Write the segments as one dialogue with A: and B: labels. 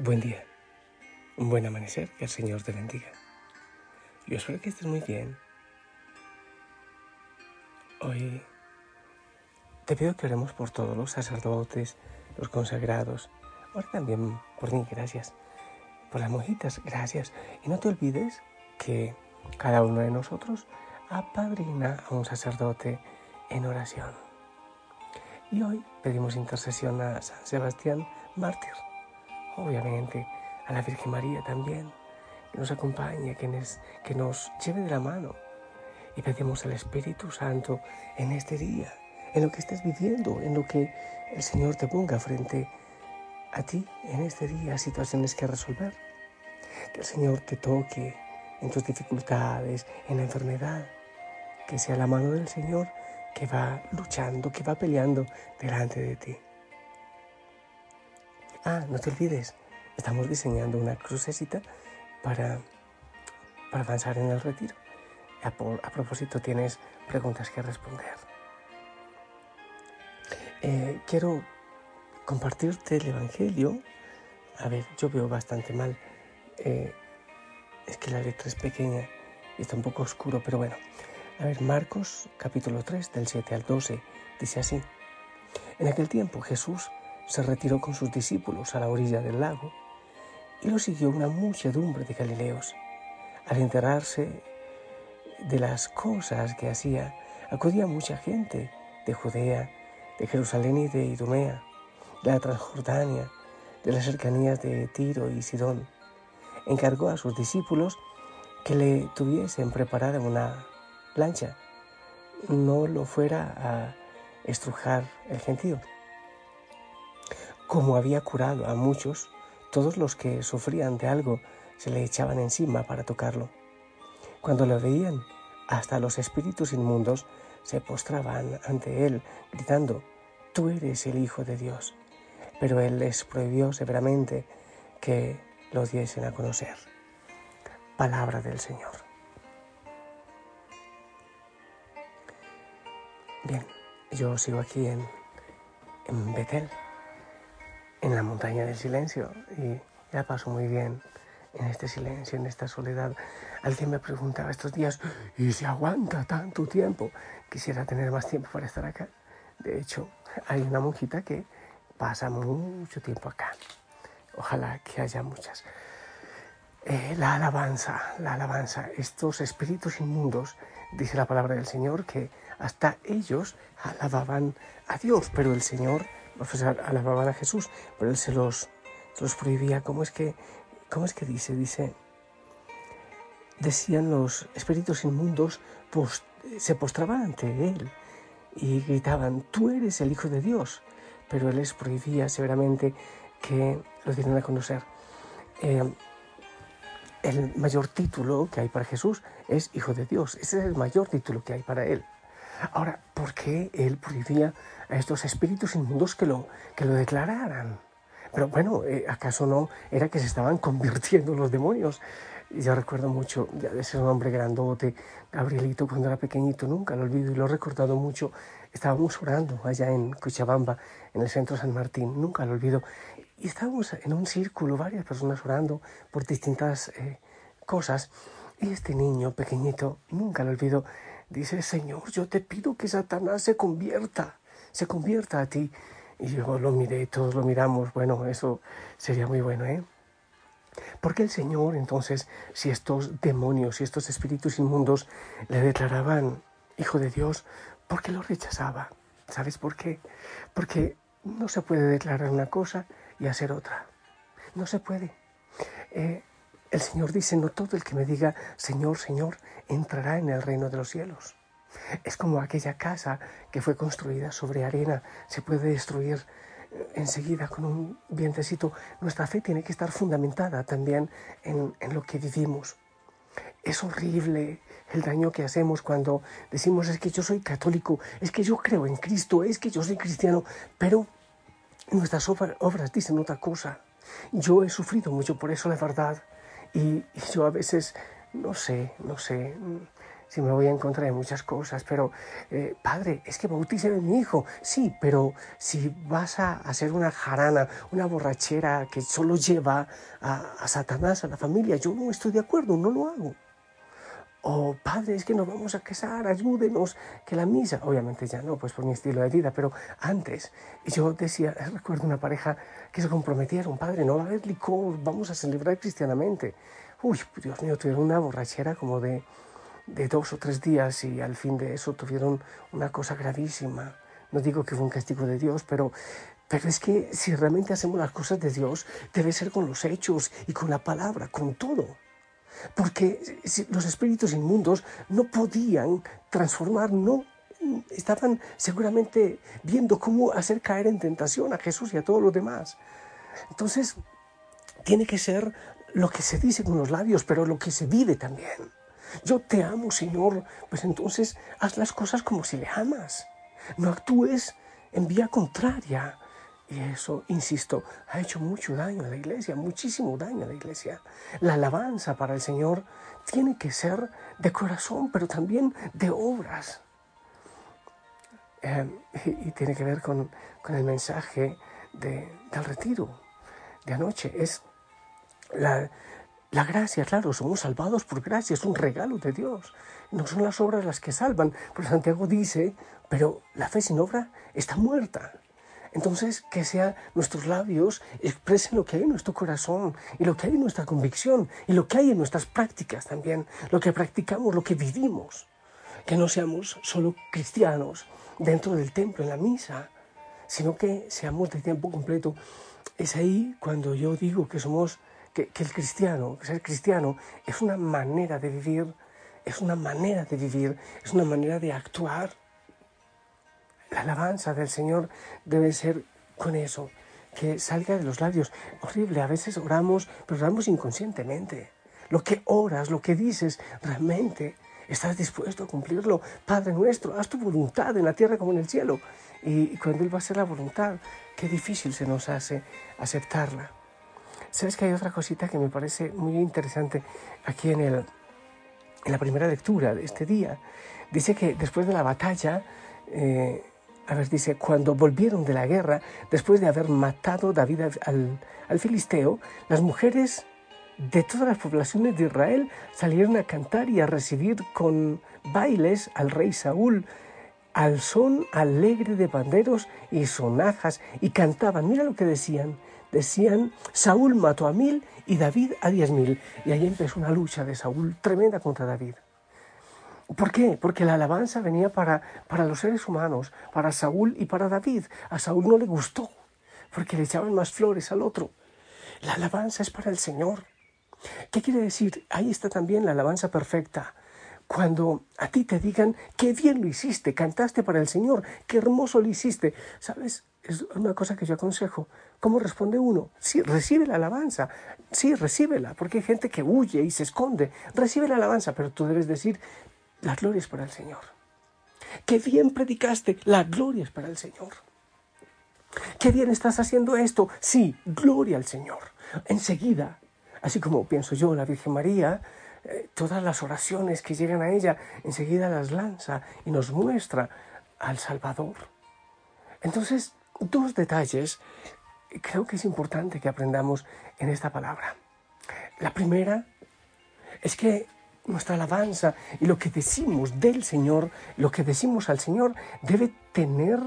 A: Buen día, un buen amanecer, que el Señor te bendiga. Yo espero que estés muy bien. Hoy te pido que oremos por todos los sacerdotes, los consagrados. Ahora también por mí, gracias. Por las monjitas, gracias. Y no te olvides que cada uno de nosotros apadrina a un sacerdote en oración. Y hoy pedimos intercesión a San Sebastián Mártir obviamente a la Virgen María también, que nos acompañe, que nos, que nos lleve de la mano. Y pedimos al Espíritu Santo en este día, en lo que estés viviendo, en lo que el Señor te ponga frente a ti en este día, situaciones que resolver. Que el Señor te toque en tus dificultades, en la enfermedad. Que sea la mano del Señor que va luchando, que va peleando delante de ti. Ah, no te olvides, estamos diseñando una crucecita para, para avanzar en el retiro. A, a, propósito, tienes preguntas que responder. Eh, quiero compartirte el Evangelio. A ver, yo veo bastante mal. Eh, es que la letra es pequeña y está un poco oscuro, pero bueno. A ver, Marcos capítulo 3 del 7 al 12 dice así. En aquel tiempo Jesús se retiró con sus discípulos a la orilla del lago y lo siguió una muchedumbre de Galileos. Al enterarse de las cosas que hacía, acudía mucha gente de Judea, de Jerusalén y de Idumea, de la Transjordania, de las cercanías de Tiro y Sidón. Encargó a sus discípulos que le tuviesen preparada una lancha, no lo fuera a estrujar el gentío como había curado a muchos, todos los que sufrían de algo se le echaban encima para tocarlo. Cuando lo veían, hasta los espíritus inmundos se postraban ante él, gritando, Tú eres el Hijo de Dios. Pero él les prohibió severamente que lo diesen a conocer. Palabra del Señor. Bien, yo sigo aquí en, en Betel en la montaña del silencio y ya paso muy bien en este silencio, en esta soledad. Alguien me preguntaba estos días, ¿y si aguanta tanto tiempo? Quisiera tener más tiempo para estar acá. De hecho, hay una monjita que pasa mucho tiempo acá. Ojalá que haya muchas. Eh, la alabanza, la alabanza, estos espíritus inmundos, dice la palabra del Señor, que hasta ellos alababan a Dios, pero el Señor pues alababan a Jesús, pero él se los, los prohibía. ¿Cómo es que, cómo es que dice? Dice, decían los espíritus inmundos, se postraban ante él y gritaban, tú eres el Hijo de Dios, pero él les prohibía severamente que lo dieran a conocer. Eh, el mayor título que hay para Jesús es Hijo de Dios. Ese es el mayor título que hay para él. Ahora, ¿por qué él prohibía a estos espíritus inmundos que lo, que lo declararan? Pero bueno, eh, ¿acaso no era que se estaban convirtiendo los demonios? Yo recuerdo mucho de ese hombre grandote, Gabrielito, cuando era pequeñito, nunca lo olvido y lo he recordado mucho. Estábamos orando allá en Cochabamba, en el centro San Martín, nunca lo olvido. Y estábamos en un círculo, varias personas orando por distintas eh, cosas. Y este niño pequeñito, nunca lo olvido, dice, Señor, yo te pido que Satanás se convierta, se convierta a ti. Y yo lo miré, todos lo miramos, bueno, eso sería muy bueno, ¿eh? Porque el Señor, entonces, si estos demonios, si estos espíritus inmundos le declaraban hijo de Dios, ¿por qué lo rechazaba? ¿Sabes por qué? Porque no se puede declarar una cosa y hacer otra. No se puede. Eh, el Señor dice, no todo el que me diga, Señor, Señor, entrará en el reino de los cielos. Es como aquella casa que fue construida sobre arena, se puede destruir eh, enseguida con un vientecito. Nuestra fe tiene que estar fundamentada también en, en lo que vivimos. Es horrible el daño que hacemos cuando decimos es que yo soy católico, es que yo creo en Cristo, es que yo soy cristiano, pero nuestras obras dicen otra cosa. Yo he sufrido mucho por eso, la verdad. Y, yo a veces, no sé, no sé, si me voy a encontrar en muchas cosas, pero eh, padre, es que bautice a mi hijo. Sí, pero si vas a hacer una jarana, una borrachera que solo lleva a Satanás, a la familia, yo no estoy de acuerdo, no lo hago. O padre, es que nos vamos a casar, ayúdenos, que la misa, obviamente ya no, pues por mi estilo de vida, pero antes yo decía, recuerdo una pareja que se comprometieron, padre, no va a haber licor, vamos a celebrar cristianamente. Uy, Dios mío, tuvieron una borrachera como de de dos o tres días y al fin de eso tuvieron una cosa gravísima. No digo que fue un castigo de Dios, pero, pero es que si realmente hacemos las cosas de Dios, debe ser con los hechos y con la palabra, con todo. Porque los espíritus inmundos no podían transformar, no estaban seguramente viendo cómo hacer caer en tentación a Jesús y a todos los demás. Entonces, tiene que ser lo que se dice con los labios, pero lo que se vive también. Yo te amo, Señor, pues entonces haz las cosas como si le amas. No actúes en vía contraria. Y eso, insisto, ha hecho mucho daño a la iglesia, muchísimo daño a la iglesia. La alabanza para el Señor tiene que ser de corazón, pero también de obras. Eh, y, tiene que ver con, el mensaje del retiro de anoche. Es la, la gracia, claro, somos salvados por gracia, es un regalo de Dios. No son las obras las que salvan, pero Santiago dice, pero la fe sin obra está muerta. Entonces, que sea nuestros labios expresen lo que hay en nuestro corazón y lo que hay en nuestra convicción y lo que hay en nuestras prácticas también, lo que practicamos, lo que vivimos. Que no seamos solo cristianos dentro del templo, en la misa, sino que seamos de tiempo completo. Es ahí cuando yo digo que somos que, el cristiano, ser cristiano, es una manera de vivir, es una manera de vivir, es una manera de actuar. La alabanza del Señor debe ser con eso, que salga de los labios. Horrible, a veces oramos, pero oramos inconscientemente. Lo que oras, lo que dices, realmente estás dispuesto a cumplirlo. Padre nuestro, haz tu voluntad en la tierra como en el cielo. Y cuando Él va a hacer la voluntad, qué difícil se nos hace aceptarla. Sabes que hay otra cosita que me parece muy interesante aquí en, el, en la primera lectura de este día. Dice que después de la batalla, eh, a ver, dice, cuando volvieron de la guerra, después de haber matado David al, filisteo, las mujeres de todas las poblaciones de Israel salieron a cantar y a recibir con bailes al rey Saúl, al son alegre de banderos y sonajas, y cantaban, mira lo que decían, decían, Saúl mató a mil y David a diez mil. Y ahí empezó una lucha de Saúl tremenda contra David. ¿Por qué? Porque la alabanza venía para, para los seres humanos, para Saúl y para David. A Saúl no le gustó, porque le echaban más flores al otro. La alabanza es para el Señor. ¿Qué quiere decir? Ahí está también la alabanza perfecta. Cuando a ti te digan, qué bien lo hiciste, cantaste para el Señor, qué hermoso lo hiciste. ¿Sabes? es una cosa que yo aconsejo. ¿Cómo responde uno? Sí, recibe la alabanza. Sí, recíbela, porque hay gente que huye y se esconde. Recibe la alabanza, pero tú debes decir, la gloria para el Señor. Qué bien predicaste, la gloria para el Señor. Qué bien estás haciendo esto. Sí, gloria al Señor. Enseguida, así como pienso yo, la Virgen María, eh, todas las oraciones que llegan a ella, enseguida las lanza y nos muestra al Salvador. Entonces, dos detalles creo que es importante que aprendamos en esta palabra. La primera es que nuestra alabanza y lo que decimos del Señor, lo que decimos al Señor, debe tener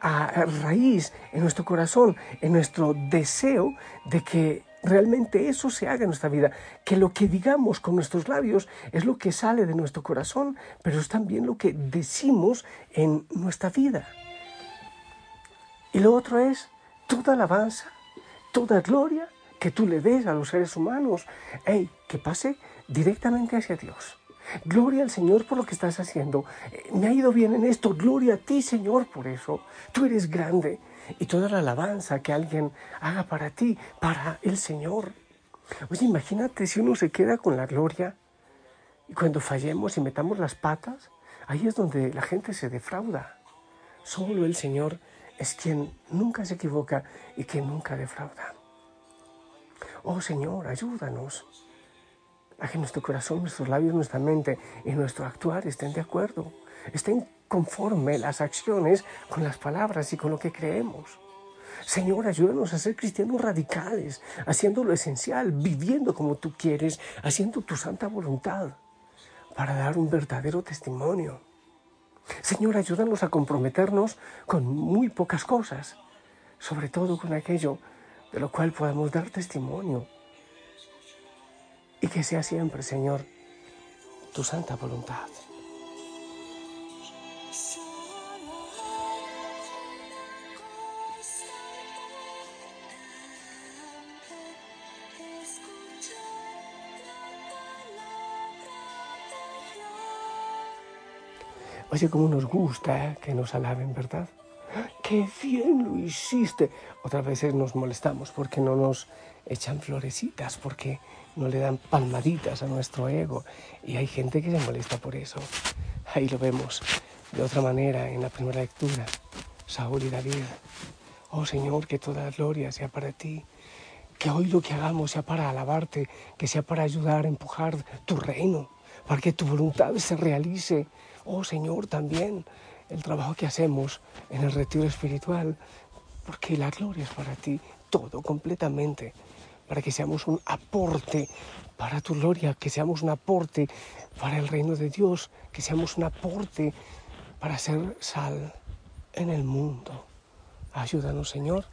A: a raíz en nuestro corazón, en nuestro deseo de que realmente eso se haga en nuestra vida, que lo que digamos con nuestros labios es lo que sale de nuestro corazón, pero es también lo que decimos en nuestra vida. Y lo otro es toda alabanza, toda gloria que tú le des a los seres humanos. Hey, que pase directamente hacia Dios. Gloria al Señor por lo que estás haciendo. Eh, me ha ido bien en esto. Gloria a ti, Señor, por eso. Tú eres grande. Y toda la alabanza que alguien haga para ti, para el Señor. Oye, imagínate si uno se queda con la gloria y cuando fallemos y metamos las patas, ahí es donde la gente se defrauda. Solo el Señor es quien nunca se equivoca y quien nunca defrauda. Oh Señor, ayúdanos. A que nuestro corazón, nuestros labios, nuestra mente y nuestro actuar estén de acuerdo, estén conforme las acciones con las palabras y con lo que creemos. Señor, ayúdanos a ser cristianos radicales, haciendo lo esencial, viviendo como tú quieres, haciendo tu santa voluntad, para dar un verdadero testimonio. Señor, ayúdanos a comprometernos con muy pocas cosas, sobre todo con aquello de lo cual podamos dar testimonio y que sea siempre, Señor, tu santa voluntad. Oye, cómo nos gusta ¿eh? que nos alaben, ¿verdad? ¡Qué bien lo hiciste! Otras veces nos molestamos porque no nos echan florecitas, porque no le dan palmaditas a nuestro ego. Y hay gente que se molesta por eso. Ahí lo vemos de otra manera en la primera lectura. Saúl y David. Oh Señor, que toda gloria sea para ti. Que hoy lo que hagamos sea para alabarte, que sea para ayudar a empujar tu reino, para que tu voluntad se realice. Oh Señor, también el trabajo que hacemos en el retiro espiritual, porque la gloria es para ti, todo completamente para que seamos un aporte para tu gloria, que seamos un aporte para el reino de Dios, que seamos un aporte para ser sal en el mundo. Ayúdanos, Señor.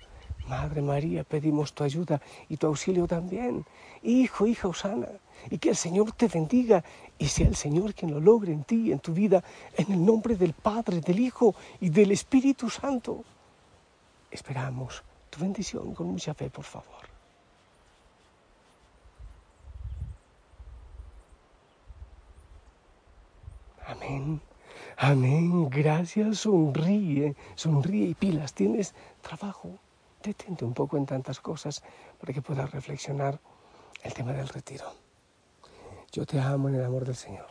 A: Madre María, pedimos tu ayuda y tu auxilio también. Hijo, hija Osana, y que el Señor te bendiga y sea el Señor quien lo logre en ti, en tu vida, en el nombre del Padre, del Hijo y del Espíritu Santo. Esperamos tu bendición con mucha fe, por favor. Amén. Amén. Gracias. Sonríe. Sonríe y pilas. Tienes trabajo. Detente un poco en tantas cosas para que puedas reflexionar el tema del retiro. Yo te amo en el amor del Señor.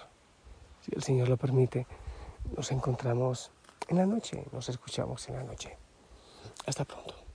A: Si el Señor lo permite, nos encontramos en la noche, nos escuchamos en la noche. Hasta pronto.